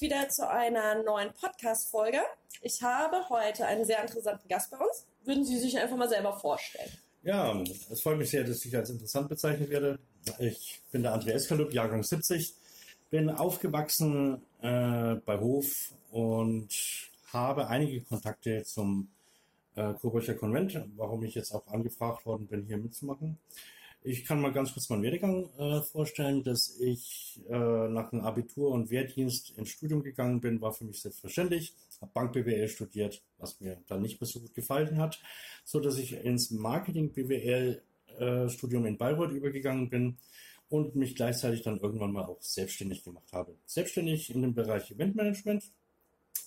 wieder zu einer neuen Podcast-Folge. Ich habe heute einen sehr interessanten Gast bei uns. Würden Sie sich einfach mal selber vorstellen? Ja, es freut mich sehr, dass ich als interessant bezeichnet werde. Ich bin der André Eskalup, Jahrgang 70, bin aufgewachsen äh, bei Hof und habe einige Kontakte zum äh, Coburger Konvent, warum ich jetzt auch angefragt worden bin, hier mitzumachen. Ich kann mal ganz kurz meinen Werdegang äh, vorstellen, dass ich äh, nach dem Abitur und Wehrdienst ins Studium gegangen bin, war für mich selbstverständlich. Habe Bank BWL studiert, was mir dann nicht mehr so gut gefallen hat, so dass ich ins Marketing BWL äh, Studium in Bayreuth übergegangen bin und mich gleichzeitig dann irgendwann mal auch selbstständig gemacht habe. Selbstständig in dem Bereich Eventmanagement,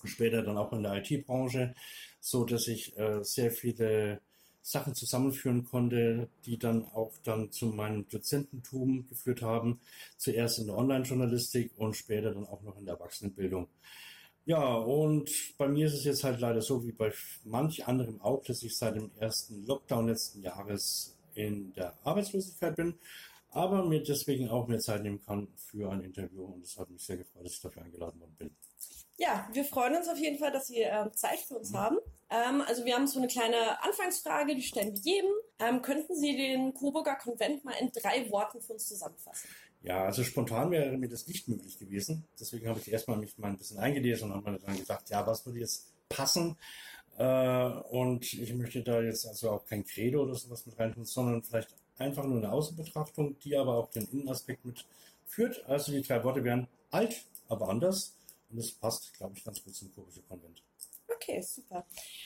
später dann auch in der IT-Branche, so dass ich äh, sehr viele Sachen zusammenführen konnte, die dann auch dann zu meinem Dozententum geführt haben. Zuerst in der Online-Journalistik und später dann auch noch in der Erwachsenenbildung. Ja, und bei mir ist es jetzt halt leider so wie bei manch anderem auch, dass ich seit dem ersten Lockdown letzten Jahres in der Arbeitslosigkeit bin, aber mir deswegen auch mehr Zeit nehmen kann für ein Interview und es hat mich sehr gefreut, dass ich dafür eingeladen worden bin. Ja, wir freuen uns auf jeden Fall, dass Sie äh, Zeit für uns haben. Ähm, also wir haben so eine kleine Anfangsfrage, die stellen wir jedem. Ähm, könnten Sie den Coburger Konvent mal in drei Worten für uns zusammenfassen? Ja, also spontan wäre mir das nicht möglich gewesen. Deswegen habe ich erstmal mich mal ein bisschen eingelesen und habe mir dann gedacht, ja, was würde jetzt passen? Äh, und ich möchte da jetzt also auch kein Credo oder sowas mit reintun, sondern vielleicht einfach nur eine Außenbetrachtung, die aber auch den Innenaspekt mitführt. Also die drei Worte wären alt, aber anders und es passt, glaube ich, ganz gut zum Kurvische Konvent. Okay, super.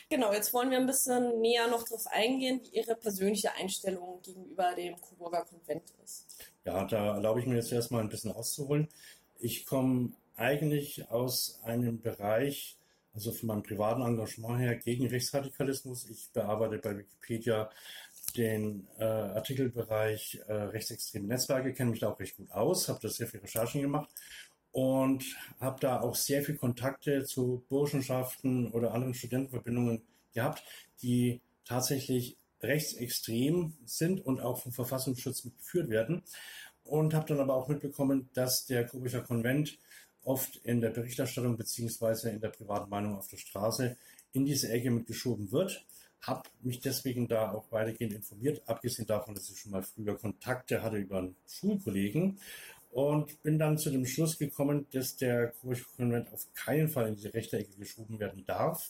Genau, jetzt wollen wir ein bisschen näher noch darauf eingehen, wie Ihre persönliche Einstellung gegenüber dem Coburger Konvent ist. Ja, da erlaube ich mir jetzt erstmal ein bisschen auszuholen. Ich komme eigentlich aus einem Bereich, also von meinem privaten Engagement her, gegen Rechtsradikalismus. Ich bearbeite bei Wikipedia den äh, Artikelbereich äh, rechtsextreme Netzwerke, kenne mich da auch recht gut aus, habe da sehr viel Recherchen gemacht und habe da auch sehr viel Kontakte zu Burschenschaften oder anderen Studentenverbindungen gehabt, die tatsächlich rechtsextrem sind und auch vom Verfassungsschutz mitgeführt werden. Und habe dann aber auch mitbekommen, dass der Kubischer Konvent oft in der Berichterstattung beziehungsweise in der privaten Meinung auf der Straße in diese Ecke mitgeschoben wird. Habe mich deswegen da auch weitergehend informiert, abgesehen davon, dass ich schon mal früher Kontakte hatte über einen Schulkollegen und bin dann zu dem Schluss gekommen, dass der Konvent auf keinen Fall in diese rechte Ecke geschoben werden darf.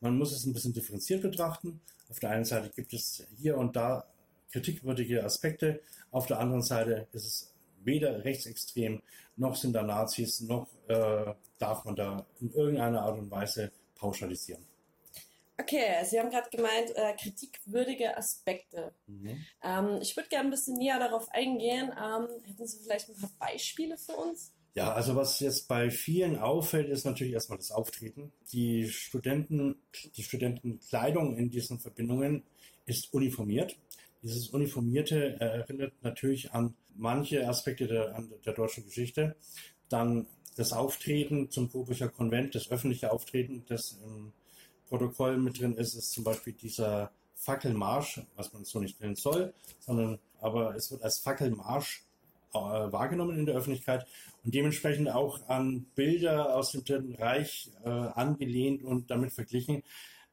Man muss es ein bisschen differenziert betrachten. Auf der einen Seite gibt es hier und da kritikwürdige Aspekte, auf der anderen Seite ist es weder rechtsextrem, noch sind da Nazis, noch äh, darf man da in irgendeiner Art und Weise pauschalisieren. Okay, Sie haben gerade gemeint, äh, kritikwürdige Aspekte. Mhm. Ähm, ich würde gerne ein bisschen näher darauf eingehen. Ähm, hätten Sie vielleicht ein paar Beispiele für uns? Ja, also was jetzt bei vielen auffällt, ist natürlich erstmal das Auftreten. Die Studenten, die Studentenkleidung in diesen Verbindungen ist uniformiert. Dieses Uniformierte erinnert natürlich an manche Aspekte der, an der deutschen Geschichte. Dann das Auftreten zum Coburger Konvent, das öffentliche Auftreten, das im Protokoll mit drin ist, ist zum Beispiel dieser Fackelmarsch, was man so nicht nennen soll, sondern aber es wird als Fackelmarsch äh, wahrgenommen in der Öffentlichkeit und dementsprechend auch an Bilder aus dem Dritten Reich äh, angelehnt und damit verglichen,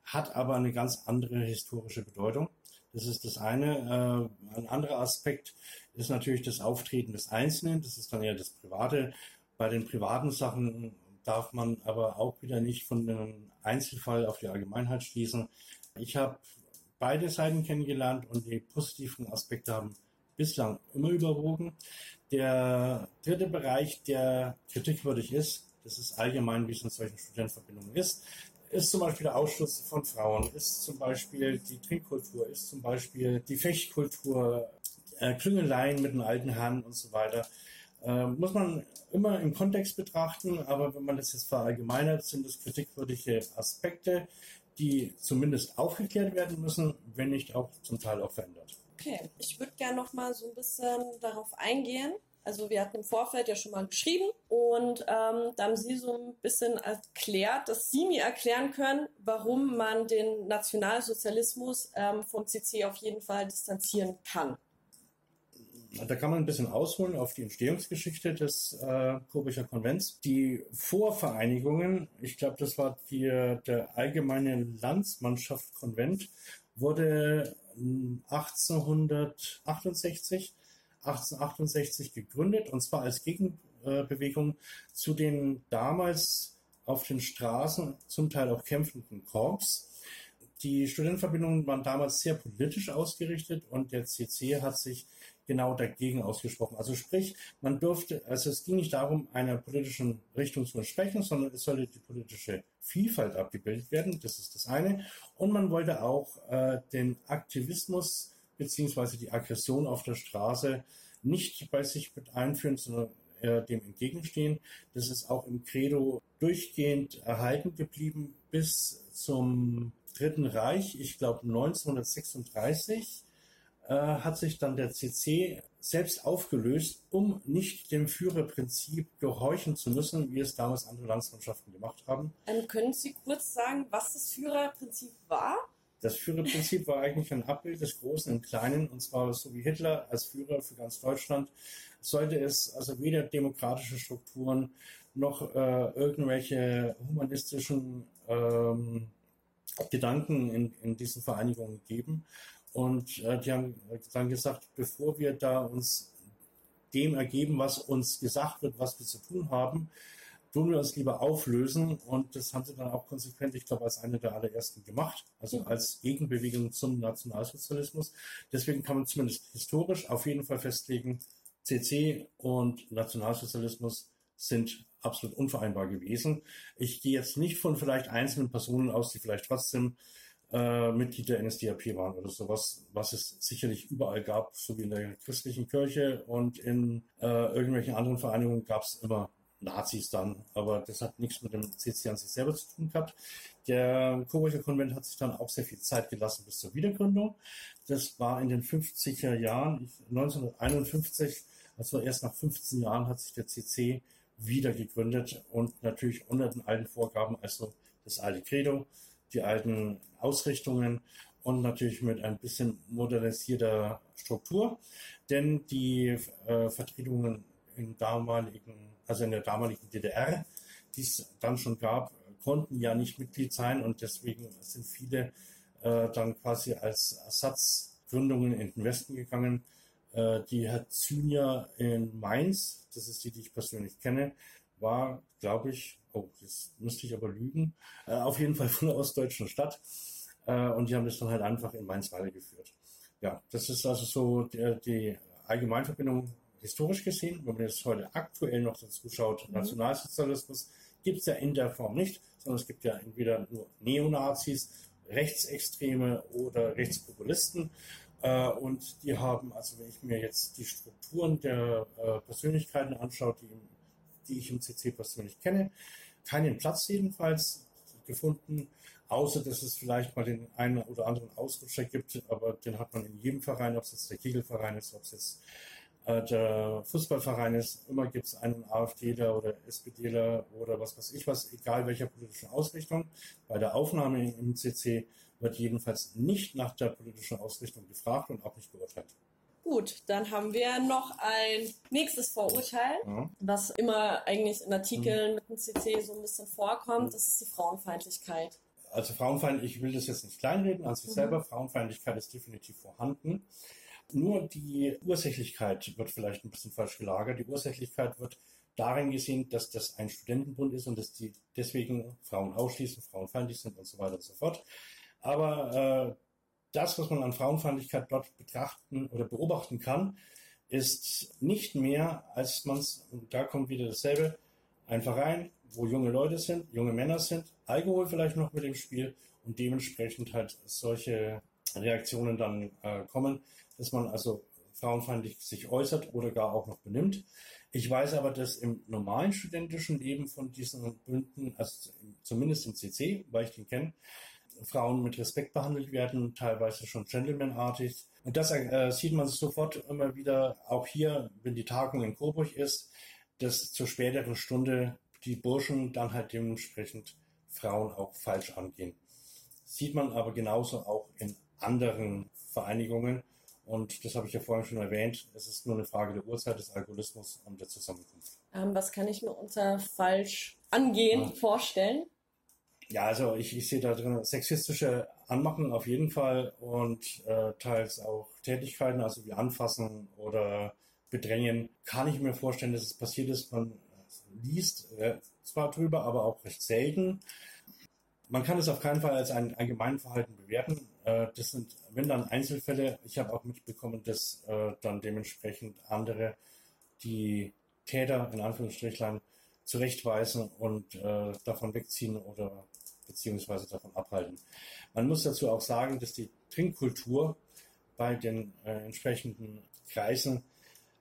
hat aber eine ganz andere historische Bedeutung. Das ist das eine. Äh, ein anderer Aspekt ist natürlich das Auftreten des Einzelnen. Das ist dann eher das Private. Bei den privaten Sachen darf man aber auch wieder nicht von einem Einzelfall auf die Allgemeinheit schließen. Ich habe beide Seiten kennengelernt und die positiven Aspekte haben bislang immer überwogen. Der dritte Bereich, der kritikwürdig ist, das ist allgemein, wie es in solchen Studentenverbindungen ist, ist zum Beispiel der Ausschluss von Frauen, ist zum Beispiel die Trinkkultur, ist zum Beispiel die Fechtkultur, äh, Klüngeleien mit den alten Herren und so weiter. Äh, muss man immer im Kontext betrachten, aber wenn man das jetzt verallgemeinert, sind es kritikwürdige Aspekte, die zumindest aufgeklärt werden müssen, wenn nicht auch zum Teil auch verändert. Okay, ich würde gerne noch mal so ein bisschen darauf eingehen. Also wir hatten im Vorfeld ja schon mal geschrieben und ähm, da haben Sie so ein bisschen erklärt, dass Sie mir erklären können, warum man den Nationalsozialismus ähm, vom CC auf jeden Fall distanzieren kann. Da kann man ein bisschen ausholen auf die Entstehungsgeschichte des äh, Coburger Konvents. Die Vorvereinigungen, ich glaube, das war die, der allgemeine Landsmannschaft-Konvent, wurde 1868, 1868 gegründet und zwar als Gegenbewegung zu den damals auf den Straßen zum Teil auch kämpfenden Korps. Die Studentenverbindungen waren damals sehr politisch ausgerichtet und der CC hat sich genau dagegen ausgesprochen. Also sprich, man durfte, also es ging nicht darum, einer politischen Richtung zu entsprechen, sondern es sollte die politische Vielfalt abgebildet werden. Das ist das eine. Und man wollte auch äh, den Aktivismus beziehungsweise die Aggression auf der Straße nicht bei sich mit einführen, sondern äh, dem entgegenstehen. Das ist auch im Credo durchgehend erhalten geblieben bis zum Dritten Reich. Ich glaube 1936 äh, hat sich dann der CC selbst aufgelöst, um nicht dem Führerprinzip gehorchen zu müssen, wie es damals andere Landsmannschaften gemacht haben. Ähm, können Sie kurz sagen, was das Führerprinzip war? Das Führerprinzip war eigentlich ein Abbild des Großen im Kleinen, und zwar so wie Hitler als Führer für ganz Deutschland, sollte es also weder demokratische Strukturen noch äh, irgendwelche humanistischen ähm, Gedanken in, in diesen Vereinigungen geben. Und äh, die haben dann gesagt, bevor wir da uns dem ergeben, was uns gesagt wird, was wir zu tun haben, tun wir uns lieber auflösen. Und das haben sie dann auch konsequent, ich glaube, als eine der allerersten gemacht, also als Gegenbewegung zum Nationalsozialismus. Deswegen kann man zumindest historisch auf jeden Fall festlegen, CC und Nationalsozialismus sind absolut unvereinbar gewesen. Ich gehe jetzt nicht von vielleicht einzelnen Personen aus, die vielleicht trotzdem äh, Mitglied der NSDAP waren oder sowas, was es sicherlich überall gab, so wie in der christlichen Kirche und in äh, irgendwelchen anderen Vereinigungen gab es immer Nazis dann, aber das hat nichts mit dem CC an sich selber zu tun gehabt. Der Coburger Konvent hat sich dann auch sehr viel Zeit gelassen bis zur Wiedergründung. Das war in den 50er Jahren, 1951, also erst nach 15 Jahren hat sich der CC wieder gegründet und natürlich unter den alten Vorgaben, also das alte Credo, die alten Ausrichtungen und natürlich mit ein bisschen modernisierter Struktur, denn die äh, Vertretungen in damaligen, also in der damaligen DDR, die es dann schon gab, konnten ja nicht Mitglied sein und deswegen sind viele äh, dann quasi als Ersatzgründungen in den Westen gegangen. Äh, die Herr Zynia in Mainz, das ist die, die ich persönlich kenne, war, glaube ich, oh, das müsste ich aber lügen, äh, auf jeden Fall von der ostdeutschen Stadt. Äh, und die haben das dann halt einfach in Mainz weitergeführt. Ja, das ist also so die, die Allgemeinverbindung historisch gesehen. Wenn man jetzt heute aktuell noch dazu schaut, mhm. Nationalsozialismus gibt es ja in der Form nicht, sondern es gibt ja entweder nur Neonazis, Rechtsextreme oder Rechtspopulisten. Äh, und die haben, also wenn ich mir jetzt die Strukturen der äh, Persönlichkeiten anschaue, die, die ich im CC persönlich kenne, keinen Platz jedenfalls gefunden, außer dass es vielleicht mal den einen oder anderen Ausrutscher gibt, aber den hat man in jedem Verein, ob es jetzt der Kegelverein ist, ob es jetzt äh, der Fußballverein ist, immer gibt es einen AfDler oder SPDler oder was weiß ich was, egal welcher politischen Ausrichtung. Bei der Aufnahme im CC wird jedenfalls nicht nach der politischen Ausrichtung gefragt und auch nicht beurteilt. Gut, dann haben wir noch ein nächstes Vorurteil, ja. was immer eigentlich in Artikeln mhm. mit dem CC so ein bisschen vorkommt. Mhm. Das ist die Frauenfeindlichkeit. Also Frauenfeindlichkeit, ich will das jetzt nicht kleinreden an sich mhm. selber. Frauenfeindlichkeit ist definitiv vorhanden. Nur die Ursächlichkeit wird vielleicht ein bisschen falsch gelagert. Die Ursächlichkeit wird darin gesehen, dass das ein Studentenbund ist und dass die deswegen Frauen ausschließen, frauenfeindlich sind und so weiter und so fort. Aber äh, das, was man an Frauenfeindlichkeit dort betrachten oder beobachten kann, ist nicht mehr, als man es, da kommt wieder dasselbe, ein Verein, wo junge Leute sind, junge Männer sind, Alkohol vielleicht noch mit dem Spiel und dementsprechend halt solche Reaktionen dann äh, kommen, dass man also frauenfeindlich sich äußert oder gar auch noch benimmt. Ich weiß aber, dass im normalen studentischen Leben von diesen Bünden, also zumindest im CC, weil ich den kenne, Frauen mit Respekt behandelt werden, teilweise schon gentlemanartig. Und das äh, sieht man sofort immer wieder, auch hier, wenn die Tagung in Coburg ist, dass zur späteren Stunde die Burschen dann halt dementsprechend Frauen auch falsch angehen. Sieht man aber genauso auch in anderen Vereinigungen. Und das habe ich ja vorhin schon erwähnt. Es ist nur eine Frage der Uhrzeit des Alkoholismus und der Zusammenkunft. Ähm, was kann ich mir unter falsch angehen ja. vorstellen? Ja, also ich, ich sehe da drin sexistische Anmachen auf jeden Fall und äh, teils auch Tätigkeiten, also wie Anfassen oder Bedrängen. Kann ich mir vorstellen, dass es passiert ist. Man liest äh, zwar drüber, aber auch recht selten. Man kann es auf keinen Fall als ein Allgemeinverhalten bewerten. Äh, das sind, wenn dann Einzelfälle, ich habe auch mitbekommen, dass äh, dann dementsprechend andere die Täter in Anführungsstrichen zurechtweisen und äh, davon wegziehen oder beziehungsweise davon abhalten. Man muss dazu auch sagen, dass die Trinkkultur bei den äh, entsprechenden Kreisen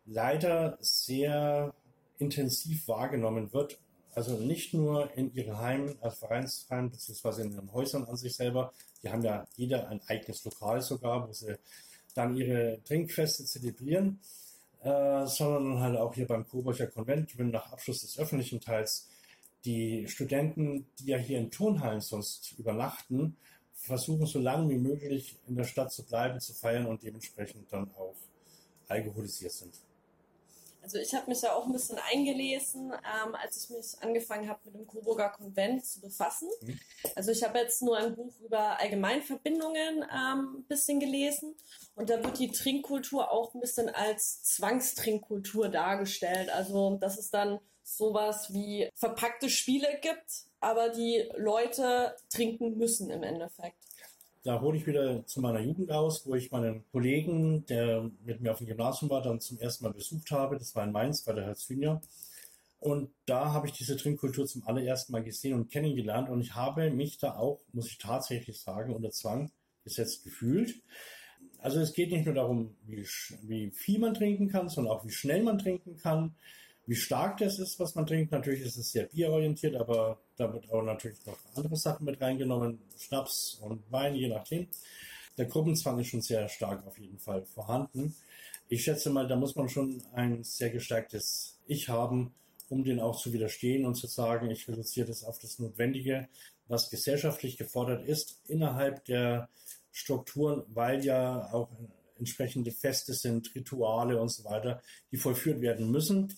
leider sehr intensiv wahrgenommen wird also nicht nur in ihren Heimen, als Vereinsheim, beziehungsweise in ihren Häusern an sich selber. Die haben ja jeder ein eigenes Lokal sogar, wo sie dann ihre Trinkfeste zelebrieren, äh, sondern halt auch hier beim Coburger Konvent, wenn nach Abschluss des öffentlichen Teils die Studenten, die ja hier in Turnhallen sonst übernachten, versuchen so lange wie möglich in der Stadt zu bleiben, zu feiern und dementsprechend dann auch alkoholisiert sind. Also ich habe mich ja auch ein bisschen eingelesen, ähm, als ich mich angefangen habe mit dem Coburger Konvent zu befassen. Mhm. Also ich habe jetzt nur ein Buch über Allgemeinverbindungen ähm, ein bisschen gelesen und da wird die Trinkkultur auch ein bisschen als Zwangstrinkkultur dargestellt. Also dass es dann sowas wie verpackte Spiele gibt, aber die Leute trinken müssen im Endeffekt. Da hole ich wieder zu meiner Jugend aus, wo ich meinen Kollegen, der mit mir auf dem Gymnasium war, dann zum ersten Mal besucht habe. Das war in Mainz bei der Herzlinia. Und da habe ich diese Trinkkultur zum allerersten Mal gesehen und kennengelernt. Und ich habe mich da auch, muss ich tatsächlich sagen, unter Zwang gesetzt gefühlt. Also es geht nicht nur darum, wie, wie viel man trinken kann, sondern auch wie schnell man trinken kann wie stark das ist, was man trinkt. Natürlich ist es sehr bierorientiert, aber da wird auch natürlich noch andere Sachen mit reingenommen, Schnaps und Wein, je nachdem. Der Gruppenzwang ist schon sehr stark auf jeden Fall vorhanden. Ich schätze mal, da muss man schon ein sehr gestärktes Ich haben, um den auch zu widerstehen und zu sagen, ich reduziere das auf das Notwendige, was gesellschaftlich gefordert ist innerhalb der Strukturen, weil ja auch entsprechende Feste sind, Rituale und so weiter, die vollführt werden müssen.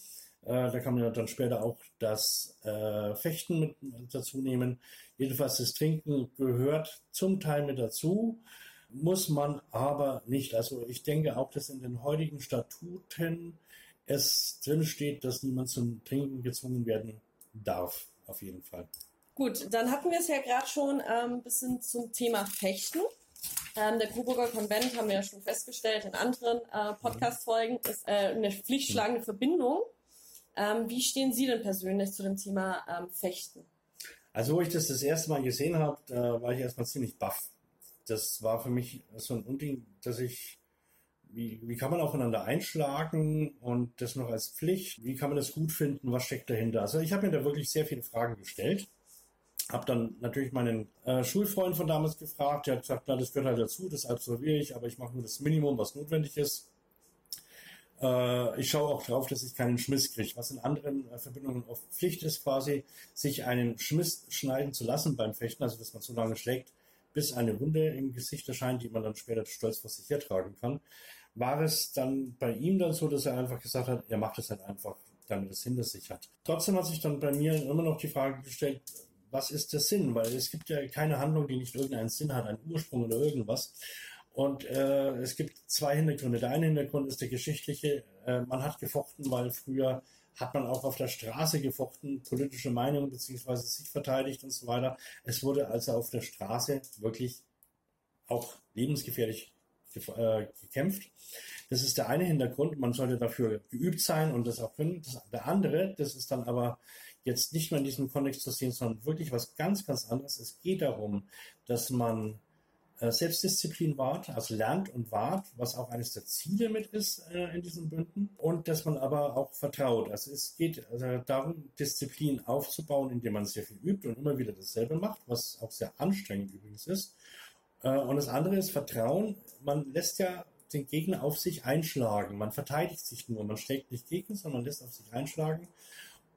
Äh, da kann man dann später auch das äh, Fechten mit dazu nehmen. Jedenfalls das Trinken gehört zum Teil mit dazu, muss man aber nicht. Also ich denke auch, dass in den heutigen Statuten es drin steht, dass niemand zum Trinken gezwungen werden darf. Auf jeden Fall. Gut, dann hatten wir es ja gerade schon ein ähm, bisschen zum Thema Fechten. Ähm, der Coburger Konvent, haben wir ja schon festgestellt in anderen äh, Podcast-Folgen, ist äh, eine pflichtschlagende Verbindung ähm, wie stehen Sie denn persönlich zu dem Thema ähm, Fechten? Also, wo ich das das erste Mal gesehen habe, da war ich erstmal ziemlich baff. Das war für mich so ein Unding, dass ich, wie, wie kann man aufeinander einschlagen und das noch als Pflicht? Wie kann man das gut finden? Was steckt dahinter? Also, ich habe mir da wirklich sehr viele Fragen gestellt. Habe dann natürlich meinen äh, Schulfreund von damals gefragt. Der hat gesagt, na, das gehört halt dazu, das absolviere ich, aber ich mache nur das Minimum, was notwendig ist. Äh, ich schaue auch drauf, dass ich keinen Schmiss kriege, was in anderen äh, Verbindungen oft Pflicht ist, quasi sich einen Schmiss schneiden zu lassen beim Fechten, also dass man so lange schlägt, bis eine Wunde im Gesicht erscheint, die man dann später stolz vor sich hertragen kann. War es dann bei ihm dann so, dass er einfach gesagt hat, er macht es halt einfach, damit es hinter sich hat. Trotzdem hat sich dann bei mir immer noch die Frage gestellt, was ist der Sinn? Weil es gibt ja keine Handlung, die nicht irgendeinen Sinn hat, einen Ursprung oder irgendwas. Und äh, es gibt zwei Hintergründe. Der eine Hintergrund ist der geschichtliche. Äh, man hat gefochten, weil früher hat man auch auf der Straße gefochten, politische Meinungen beziehungsweise sich verteidigt und so weiter. Es wurde also auf der Straße wirklich auch lebensgefährlich äh, gekämpft. Das ist der eine Hintergrund. Man sollte dafür geübt sein und das auch können. Das, der andere, das ist dann aber jetzt nicht mehr in diesem Kontext zu sehen, sondern wirklich was ganz, ganz anderes. Es geht darum, dass man Selbstdisziplin wahrt, also lernt und wahrt, was auch eines der Ziele mit ist äh, in diesen Bünden. Und dass man aber auch vertraut. Also es geht also darum, Disziplin aufzubauen, indem man sehr viel übt und immer wieder dasselbe macht, was auch sehr anstrengend übrigens ist. Äh, und das andere ist Vertrauen. Man lässt ja den Gegner auf sich einschlagen. Man verteidigt sich nur. Man schlägt nicht gegen, sondern lässt auf sich einschlagen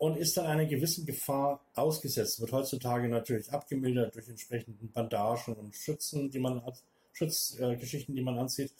und ist dann einer gewissen Gefahr ausgesetzt. Wird heutzutage natürlich abgemildert durch entsprechenden Bandagen und Schützen, die man hat, Schutzgeschichten, äh, die man anzieht.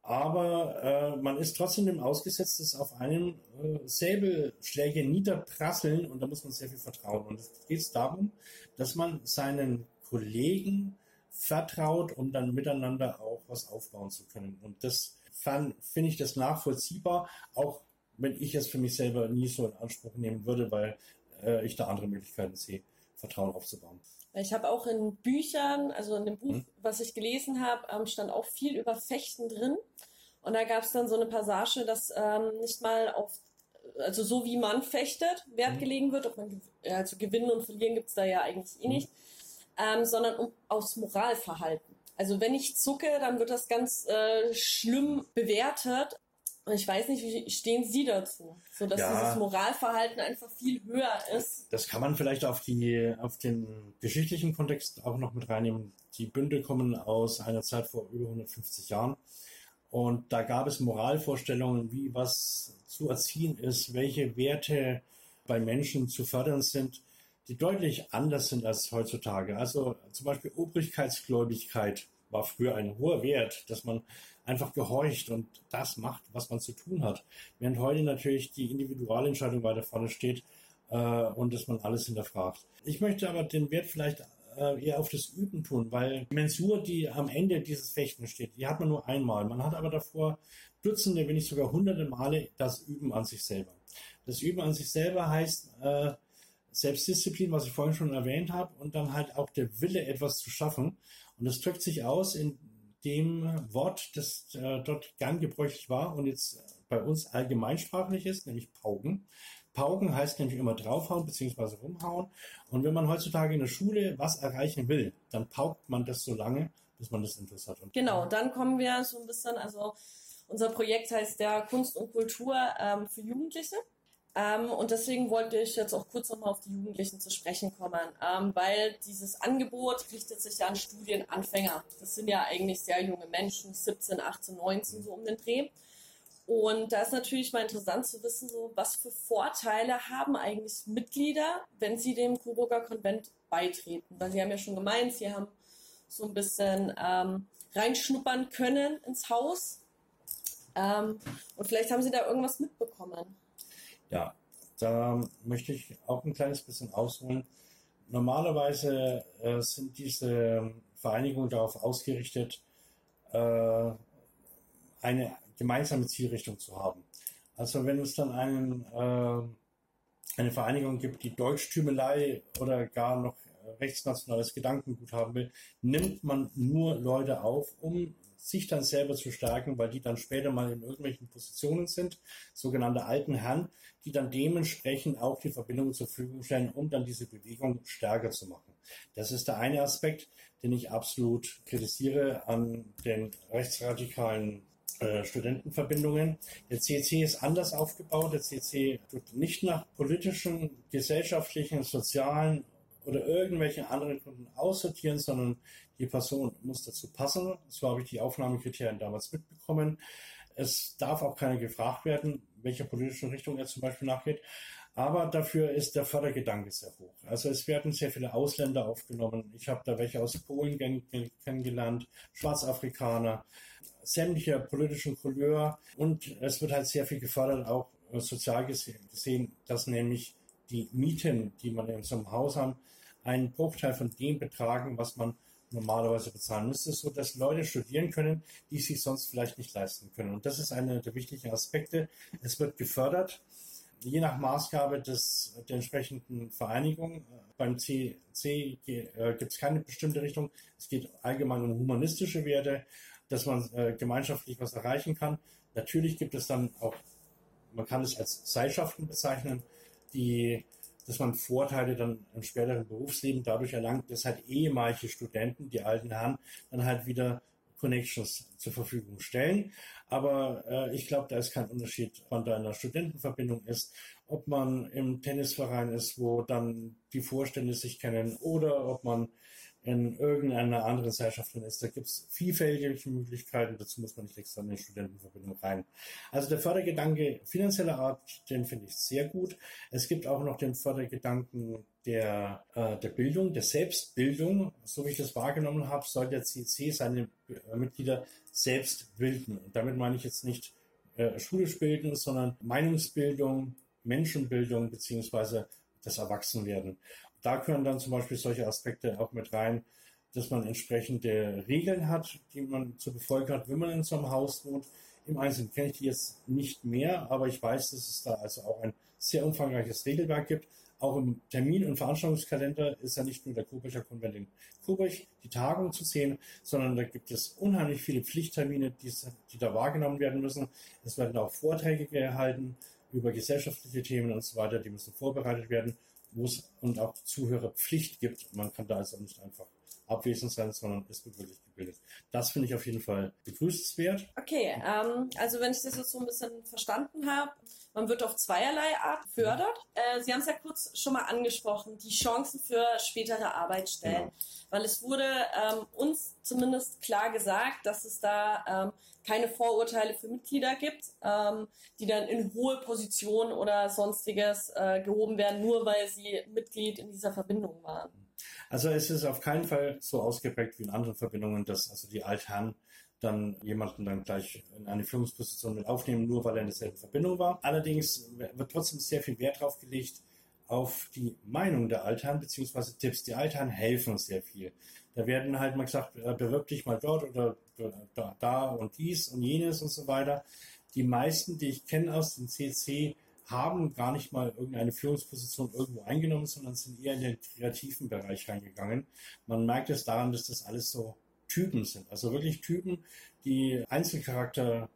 aber äh, man ist trotzdem dem ausgesetzt, dass auf einem äh, Säbelschläge niederprasseln und da muss man sehr viel vertrauen. Und es geht darum, dass man seinen Kollegen vertraut, um dann miteinander auch was aufbauen zu können. Und das finde ich das nachvollziehbar, auch wenn ich es für mich selber nie so in Anspruch nehmen würde, weil äh, ich da andere Möglichkeiten sehe, Vertrauen aufzubauen. Ich habe auch in Büchern, also in dem Buch, hm. was ich gelesen habe, ähm, stand auch viel über Fechten drin. Und da gab es dann so eine Passage, dass ähm, nicht mal auf, also so wie man fechtet, Wert hm. gelegen wird, ob man also gewinnen und verlieren gibt es da ja eigentlich eh hm. nicht, ähm, sondern um, aufs Moralverhalten. Also wenn ich zucke, dann wird das ganz äh, schlimm bewertet. Und ich weiß nicht, wie stehen Sie dazu? So dass ja, dieses Moralverhalten einfach viel höher ist. Das kann man vielleicht auf die, auf den geschichtlichen Kontext auch noch mit reinnehmen. Die Bünde kommen aus einer Zeit vor über 150 Jahren. Und da gab es Moralvorstellungen, wie was zu erziehen ist, welche Werte bei Menschen zu fördern sind, die deutlich anders sind als heutzutage. Also zum Beispiel Obrigkeitsgläubigkeit war früher ein hoher Wert, dass man einfach gehorcht und das macht, was man zu tun hat. Während heute natürlich die Individualentscheidung weiter vorne steht äh, und dass man alles hinterfragt. Ich möchte aber den Wert vielleicht äh, eher auf das Üben tun, weil die Mensur, die am Ende dieses Fechten steht, die hat man nur einmal. Man hat aber davor Dutzende, wenn nicht sogar hunderte Male das Üben an sich selber. Das Üben an sich selber heißt äh, Selbstdisziplin, was ich vorhin schon erwähnt habe, und dann halt auch der Wille, etwas zu schaffen. Und das drückt sich aus in dem Wort, das äh, dort gern gebräuchlich war und jetzt bei uns allgemeinsprachlich ist, nämlich Pauken. Pauken heißt nämlich immer draufhauen bzw. rumhauen. Und wenn man heutzutage in der Schule was erreichen will, dann paukt man das so lange, bis man das Interesse hat. genau, dann kommen wir so ein bisschen, also unser Projekt heißt ja Kunst und Kultur ähm, für Jugendliche. Ähm, und deswegen wollte ich jetzt auch kurz nochmal auf die Jugendlichen zu sprechen kommen, ähm, weil dieses Angebot richtet sich ja an Studienanfänger. Das sind ja eigentlich sehr junge Menschen, 17, 18, 19 so um den Dreh. Und da ist natürlich mal interessant zu wissen, so was für Vorteile haben eigentlich Mitglieder, wenn sie dem Coburger Konvent beitreten. Weil sie haben ja schon gemeint, sie haben so ein bisschen ähm, reinschnuppern können ins Haus. Ähm, und vielleicht haben sie da irgendwas mitbekommen. Ja, da möchte ich auch ein kleines bisschen ausholen. Normalerweise äh, sind diese Vereinigungen darauf ausgerichtet, äh, eine gemeinsame Zielrichtung zu haben. Also wenn es dann einen, äh, eine Vereinigung gibt, die Deutschtümelei oder gar noch rechtsnationales Gedankengut haben will, nimmt man nur Leute auf, um sich dann selber zu stärken, weil die dann später mal in irgendwelchen Positionen sind, sogenannte alten Herren, die dann dementsprechend auch die Verbindung zur Verfügung stellen, um dann diese Bewegung stärker zu machen. Das ist der eine Aspekt, den ich absolut kritisiere an den rechtsradikalen äh, Studentenverbindungen. Der CC ist anders aufgebaut. Der CC tut nicht nach politischen, gesellschaftlichen, sozialen oder irgendwelchen anderen Gründen aussortieren, sondern die Person muss dazu passen. So habe ich die Aufnahmekriterien damals mitbekommen. Es darf auch keiner gefragt werden, welcher politischen Richtung er zum Beispiel nachgeht. Aber dafür ist der Fördergedanke sehr hoch. Also es werden sehr viele Ausländer aufgenommen. Ich habe da welche aus Polen kennengelernt, Schwarzafrikaner, sämtlicher politischen Couleur. Und es wird halt sehr viel gefördert, auch sozial gesehen, dass nämlich die Mieten, die man in so einem Haus haben, einen Bruchteil von dem betragen, was man normalerweise bezahlen müsste, so dass Leute studieren können, die sich sonst vielleicht nicht leisten können. Und das ist einer der wichtigen Aspekte. Es wird gefördert, je nach Maßgabe des, der entsprechenden Vereinigung. Beim CC äh, gibt es keine bestimmte Richtung. Es geht allgemein um humanistische Werte, dass man äh, gemeinschaftlich was erreichen kann. Natürlich gibt es dann auch, man kann es als Seilschaften bezeichnen, die dass man Vorteile dann im späteren Berufsleben dadurch erlangt, dass halt ehemalige Studenten, die alten Herren, dann halt wieder Connections zur Verfügung stellen. Aber äh, ich glaube, da ist kein Unterschied, man da in Studentenverbindung ist, ob man im Tennisverein ist, wo dann die Vorstände sich kennen, oder ob man in irgendeiner anderen Gesellschaft drin ist. Da gibt es vielfältige Möglichkeiten, dazu muss man nicht extra in eine Studentenverbindung rein. Also der Fördergedanke finanzieller Art, den finde ich sehr gut. Es gibt auch noch den Fördergedanken der, äh, der Bildung, der Selbstbildung. So wie ich das wahrgenommen habe, soll der CC seine äh, Mitglieder selbst bilden. Und damit meine ich jetzt nicht äh, schulisch bilden, sondern Meinungsbildung, Menschenbildung beziehungsweise das Erwachsenwerden. Da können dann zum Beispiel solche Aspekte auch mit rein, dass man entsprechende Regeln hat, die man zu befolgen hat, wenn man in so einem Haus wohnt. Im Einzelnen kenne ich die jetzt nicht mehr, aber ich weiß, dass es da also auch ein sehr umfangreiches Regelwerk gibt. Auch im Termin- und Veranstaltungskalender ist ja nicht nur der Coburger Konvent in Coburg, die Tagung zu sehen, sondern da gibt es unheimlich viele Pflichttermine, die, die da wahrgenommen werden müssen. Es werden auch Vorträge gehalten über gesellschaftliche Themen und so weiter, die müssen vorbereitet werden wo es und auch Zuhörerpflicht gibt. Man kann da also nicht einfach abwesend sein, sondern es wird wirklich gebildet. Das finde ich auf jeden Fall begrüßenswert. Okay, ähm, also wenn ich das jetzt so ein bisschen verstanden habe, man wird auf zweierlei Art gefördert. Äh, Sie haben es ja kurz schon mal angesprochen, die Chancen für spätere Arbeitsstellen. Genau. Weil es wurde ähm, uns zumindest klar gesagt, dass es da ähm, keine Vorurteile für Mitglieder gibt, ähm, die dann in hohe Positionen oder sonstiges äh, gehoben werden, nur weil sie Mitglied in dieser Verbindung waren. Also es ist auf keinen Fall so ausgeprägt wie in anderen Verbindungen, dass also die Altherren dann jemanden dann gleich in eine Führungsposition mit aufnehmen, nur weil er in derselben Verbindung war. Allerdings wird trotzdem sehr viel Wert darauf gelegt, auf die Meinung der Altherren beziehungsweise Tipps. Die Altherren helfen sehr viel. Da werden halt mal gesagt, äh, bewirb dich mal dort oder da, da und dies und jenes und so weiter. Die meisten, die ich kenne aus dem CC, haben gar nicht mal irgendeine Führungsposition irgendwo eingenommen, sondern sind eher in den kreativen Bereich reingegangen. Man merkt es daran, dass das alles so Typen sind. Also wirklich Typen, die Einzelcharakter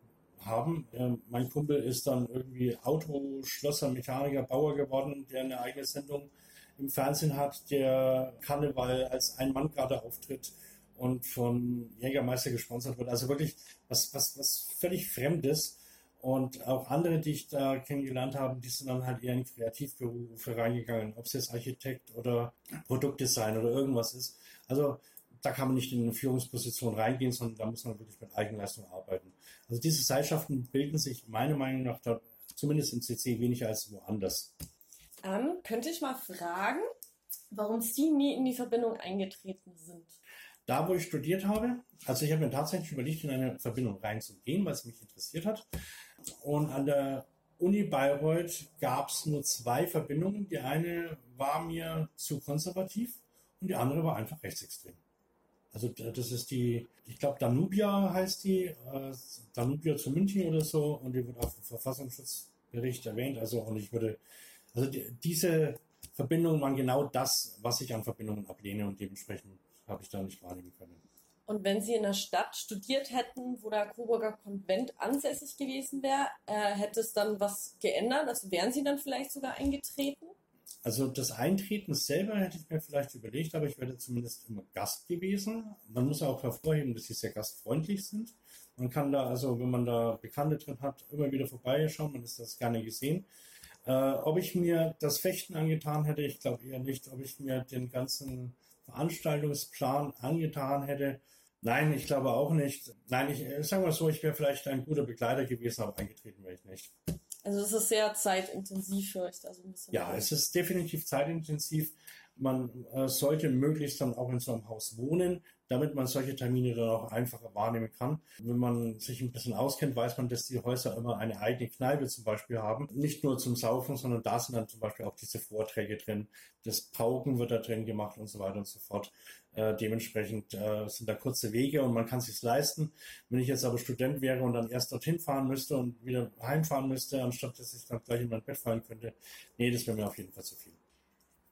haben. Mein Kumpel ist dann irgendwie Autoschlosser, Mechaniker, Bauer geworden, der eine eigene Sendung im Fernsehen hat, der Karneval als ein Mann gerade auftritt und von Jägermeister gesponsert wird. Also wirklich was, was, was völlig Fremdes. Und auch andere, die ich da kennengelernt habe, die sind dann halt eher in Kreativberufe reingegangen, ob es jetzt Architekt oder Produktdesign oder irgendwas ist. Also da kann man nicht in eine Führungsposition reingehen, sondern da muss man wirklich mit Eigenleistung arbeiten. Also diese Seilschaften bilden sich meiner Meinung nach da, zumindest im CC weniger als woanders. Ähm, könnte ich mal fragen, warum Sie nie in die Verbindung eingetreten sind? Da, wo ich studiert habe, also ich habe mir tatsächlich überlegt, in eine Verbindung reinzugehen, weil es mich interessiert hat. Und an der Uni Bayreuth gab es nur zwei Verbindungen. Die eine war mir zu konservativ und die andere war einfach rechtsextrem. Also das ist die, ich glaube Danubia heißt die, äh, Danubia zu München oder so und die wird auf dem Verfassungsschutzbericht erwähnt. Also und ich würde also die, diese Verbindungen waren genau das, was ich an Verbindungen ablehne und dementsprechend habe ich da nicht wahrnehmen können. Und wenn Sie in einer Stadt studiert hätten, wo der Coburger Konvent ansässig gewesen wäre, äh, hätte es dann was geändert? Also wären Sie dann vielleicht sogar eingetreten? Also das Eintreten selber hätte ich mir vielleicht überlegt, aber ich wäre zumindest immer Gast gewesen. Man muss auch hervorheben, dass sie sehr gastfreundlich sind. Man kann da also, wenn man da Bekannte drin hat, immer wieder vorbeischauen. Man ist das gerne gesehen. Äh, ob ich mir das Fechten angetan hätte, ich glaube eher nicht. Ob ich mir den ganzen Veranstaltungsplan angetan hätte, nein, ich glaube auch nicht. Nein, ich äh, sage mal so, ich wäre vielleicht ein guter Begleiter gewesen, aber eingetreten wäre ich nicht. Also es ist sehr zeitintensiv für euch da so ein bisschen. Ja, es ist definitiv zeitintensiv. Man äh, sollte möglichst dann auch in so einem Haus wohnen damit man solche Termine dann auch einfacher wahrnehmen kann. Wenn man sich ein bisschen auskennt, weiß man, dass die Häuser immer eine eigene Kneipe zum Beispiel haben. Nicht nur zum Saufen, sondern da sind dann zum Beispiel auch diese Vorträge drin. Das Pauken wird da drin gemacht und so weiter und so fort. Äh, dementsprechend äh, sind da kurze Wege und man kann sich leisten. Wenn ich jetzt aber Student wäre und dann erst dorthin fahren müsste und wieder heimfahren müsste, anstatt dass ich dann gleich in mein Bett fallen könnte, nee, das wäre mir auf jeden Fall zu viel.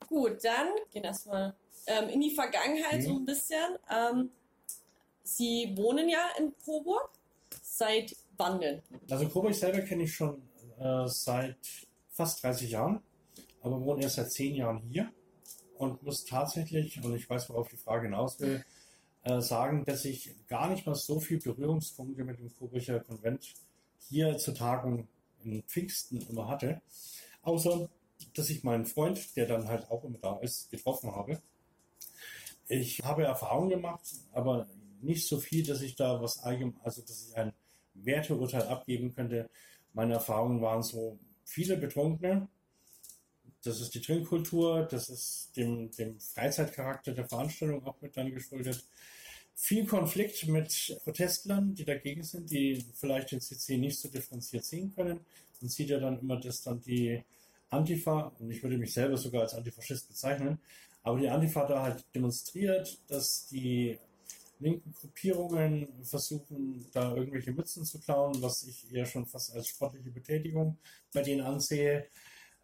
Gut, dann gehen erstmal ähm, in die Vergangenheit mhm. so ein bisschen. Ähm, Sie wohnen ja in Coburg. Seit wann denn? Also Coburg selber kenne ich schon äh, seit fast 30 Jahren, aber wohne erst seit 10 Jahren hier und muss tatsächlich, und ich weiß, worauf die Frage hinaus will, äh, sagen, dass ich gar nicht mal so viel Berührungspunkte mit dem Coburger Konvent hier zur Tagung in Pfingsten immer hatte. Außer, dass ich meinen Freund, der dann halt auch immer da ist, getroffen habe Ich habe Erfahrungen gemacht, aber nicht so viel, dass ich da was allgemein, also dass ich ein Werteurteil abgeben könnte. Meine Erfahrungen waren so viele Betrunkene. Das ist die Trinkkultur, das ist dem, dem Freizeitcharakter der Veranstaltung auch mit dann geschuldet. Viel Konflikt mit Protestlern, die dagegen sind, die vielleicht den CC nicht so differenziert sehen können. Man sieht ja dann immer, dass dann die Antifa, und ich würde mich selber sogar als Antifaschist bezeichnen, aber die Antifa da halt demonstriert, dass die linken Gruppierungen versuchen, da irgendwelche Mützen zu klauen, was ich eher schon fast als sportliche Betätigung bei denen ansehe.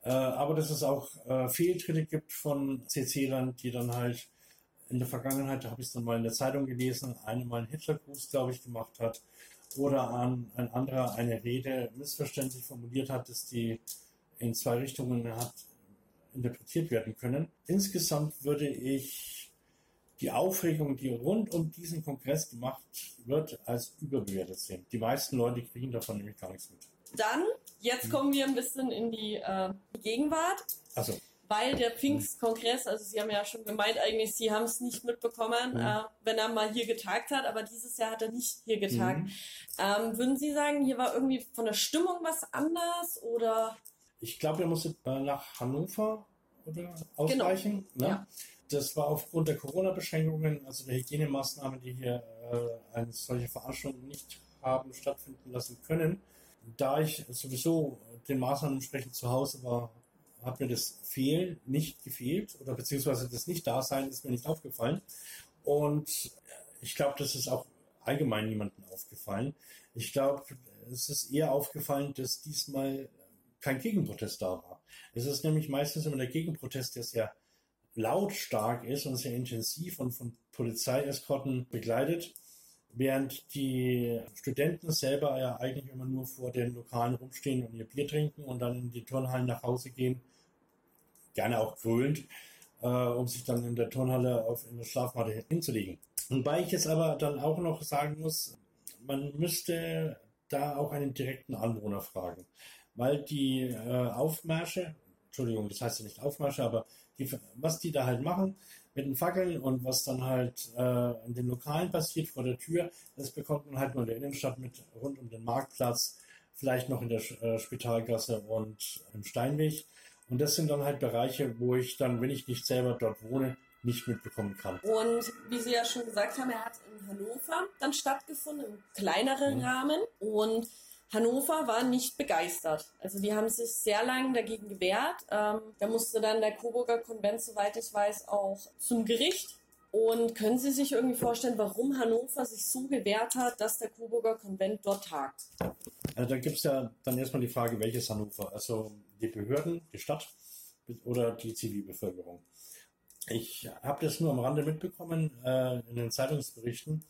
Äh, aber dass es auch äh, Fehltritte gibt von CC-Lern, die dann halt in der Vergangenheit, da habe ich es dann mal in der Zeitung gelesen, eine mal einen Hitlergruß, glaube ich, gemacht hat oder an, ein anderer eine Rede missverständlich formuliert hat, dass die in zwei Richtungen hat interpretiert werden können. Insgesamt würde ich die Aufregung, die rund um diesen Kongress gemacht wird, als überbewertet sehen. Die meisten Leute kriegen davon nämlich gar nichts mit. Dann, jetzt kommen wir ein bisschen in die äh, Gegenwart. Also weil der Pfingstkongress, also Sie haben ja schon gemeint, eigentlich Sie haben es nicht mitbekommen, mhm. äh, wenn er mal hier getagt hat, aber dieses Jahr hat er nicht hier getagt. Mhm. Ähm, würden Sie sagen, hier war irgendwie von der Stimmung was anders oder? Ich glaube, er musste nach Hannover oder ausweichen. Genau. Ne? Ja. Das war aufgrund der Corona-Beschränkungen, also der Hygienemaßnahmen, die hier äh, eine solche Veranstaltung nicht haben stattfinden lassen können. Da ich sowieso den Maßnahmen entsprechend zu Hause war, hat mir das Fehlen nicht gefehlt oder beziehungsweise das Nicht-Dasein ist mir nicht aufgefallen. Und ich glaube, das ist auch allgemein niemandem aufgefallen. Ich glaube, es ist eher aufgefallen, dass diesmal kein Gegenprotest da war. Es ist nämlich meistens immer der Gegenprotest, der sehr lautstark ist und sehr intensiv und von Polizeieskorten begleitet, während die Studenten selber ja eigentlich immer nur vor den Lokalen rumstehen und ihr Bier trinken und dann in die Turnhallen nach Hause gehen gerne auch grölend, äh, um sich dann in der Turnhalle auf in der Schlafmatte hinzulegen. Wobei ich jetzt aber dann auch noch sagen muss, man müsste da auch einen direkten Anwohner fragen, weil die äh, Aufmärsche, Entschuldigung, das heißt ja nicht Aufmärsche, aber die, was die da halt machen mit den Fackeln und was dann halt äh, in den Lokalen passiert vor der Tür, das bekommt man halt nur in der Innenstadt mit rund um den Marktplatz, vielleicht noch in der äh, Spitalgasse und im Steinweg. Und das sind dann halt Bereiche, wo ich dann, wenn ich nicht selber dort wohne, nicht mitbekommen kann. Und wie Sie ja schon gesagt haben, er hat in Hannover dann stattgefunden, im kleineren mhm. Rahmen. Und Hannover war nicht begeistert. Also die haben sich sehr lange dagegen gewehrt. Ähm, da musste dann der Coburger Konvent, soweit ich weiß, auch zum Gericht. Und können Sie sich irgendwie vorstellen, warum Hannover sich so gewehrt hat, dass der Coburger Konvent dort tagt? Also da gibt es ja dann erstmal die Frage, welches Hannover? Also die Behörden, die Stadt oder die Zivilbevölkerung. Ich habe das nur am Rande mitbekommen äh, in den Zeitungsberichten.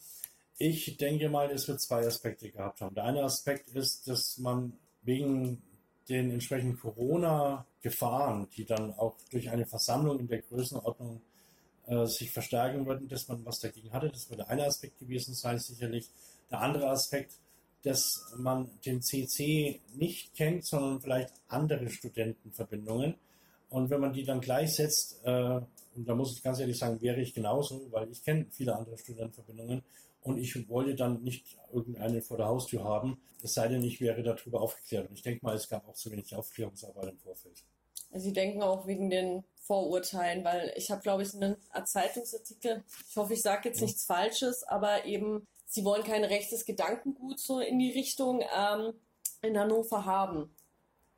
Ich denke mal, es wird zwei Aspekte gehabt haben. Der eine Aspekt ist, dass man wegen den entsprechenden Corona-Gefahren, die dann auch durch eine Versammlung in der Größenordnung äh, sich verstärken würden, dass man was dagegen hatte. Das würde ein Aspekt gewesen sein, sicherlich. Der andere Aspekt dass man den CC nicht kennt, sondern vielleicht andere Studentenverbindungen. Und wenn man die dann gleichsetzt, äh, und da muss ich ganz ehrlich sagen, wäre ich genauso, weil ich kenne viele andere Studentenverbindungen und ich wollte dann nicht irgendeine vor der Haustür haben, es sei denn, ich wäre darüber aufgeklärt. Und ich denke mal, es gab auch zu wenig Aufklärungsarbeit im Vorfeld. Sie denken auch wegen den Vorurteilen, weil ich habe, glaube ich, einen Zeitungsartikel, ich hoffe, ich sage jetzt ja. nichts Falsches, aber eben sie wollen kein rechtes Gedankengut so in die Richtung ähm, in Hannover haben.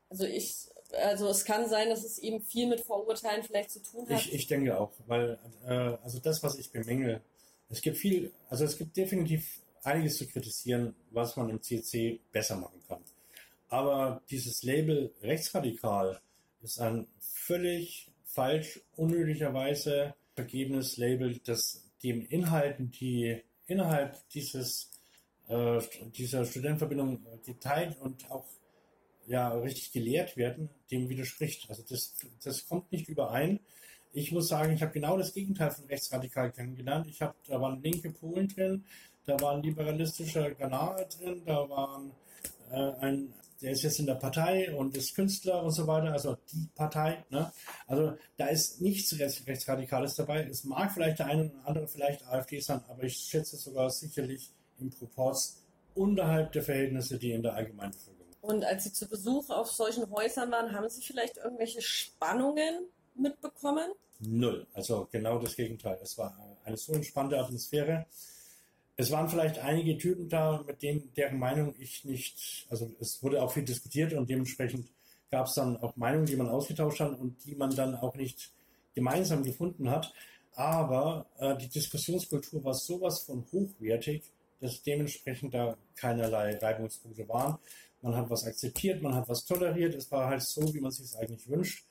Also ich, also es kann sein, dass es eben viel mit Vorurteilen vielleicht zu tun hat. Ich, ich denke auch, weil äh, also das, was ich bemängel, es gibt viel, also es gibt definitiv einiges zu kritisieren, was man im CC besser machen kann. Aber dieses Label rechtsradikal ist ein völlig falsch, unnötigerweise vergebenes Label, das den Inhalten, die innerhalb dieses, äh, dieser Studentenverbindung geteilt und auch ja, richtig gelehrt werden, dem widerspricht. Also das, das kommt nicht überein. Ich muss sagen, ich habe genau das Gegenteil von rechtsradikal kennengelernt. Ich habe, da waren linke Polen drin, da waren liberalistische Ghanaer drin, da waren äh, ein, der ist jetzt in der Partei und ist Künstler und so weiter, also die Partei. Ne? Also da ist nichts Rechts, Rechtsradikales dabei. Es mag vielleicht der eine oder andere vielleicht AfD sein, aber ich schätze sogar sicherlich im Proporz unterhalb der Verhältnisse, die in der Allgemeinbevölkerung. Und als Sie zu Besuch auf solchen Häusern waren, haben Sie vielleicht irgendwelche Spannungen mitbekommen? Null. Also genau das Gegenteil. Es war eine so entspannte Atmosphäre. Es waren vielleicht einige Typen da, mit denen, deren Meinung ich nicht, also es wurde auch viel diskutiert und dementsprechend gab es dann auch Meinungen, die man ausgetauscht hat und die man dann auch nicht gemeinsam gefunden hat. Aber äh, die Diskussionskultur war sowas von hochwertig, dass dementsprechend da keinerlei Reibungspunkte waren. Man hat was akzeptiert, man hat was toleriert. Es war halt so, wie man sich es eigentlich wünscht.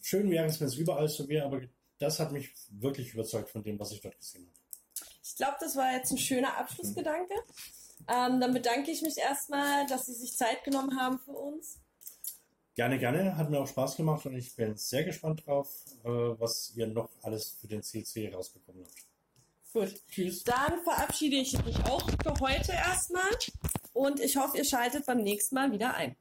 Schön wäre es, wenn es überall so wäre, aber das hat mich wirklich überzeugt von dem, was ich dort gesehen habe. Ich glaube, das war jetzt ein schöner Abschlussgedanke. Ähm, dann bedanke ich mich erstmal, dass Sie sich Zeit genommen haben für uns. Gerne, gerne. Hat mir auch Spaß gemacht und ich bin sehr gespannt drauf, äh, was ihr noch alles für den CC rausbekommen habt. Gut. Tschüss. Dann verabschiede ich mich auch für heute erstmal und ich hoffe, ihr schaltet beim nächsten Mal wieder ein.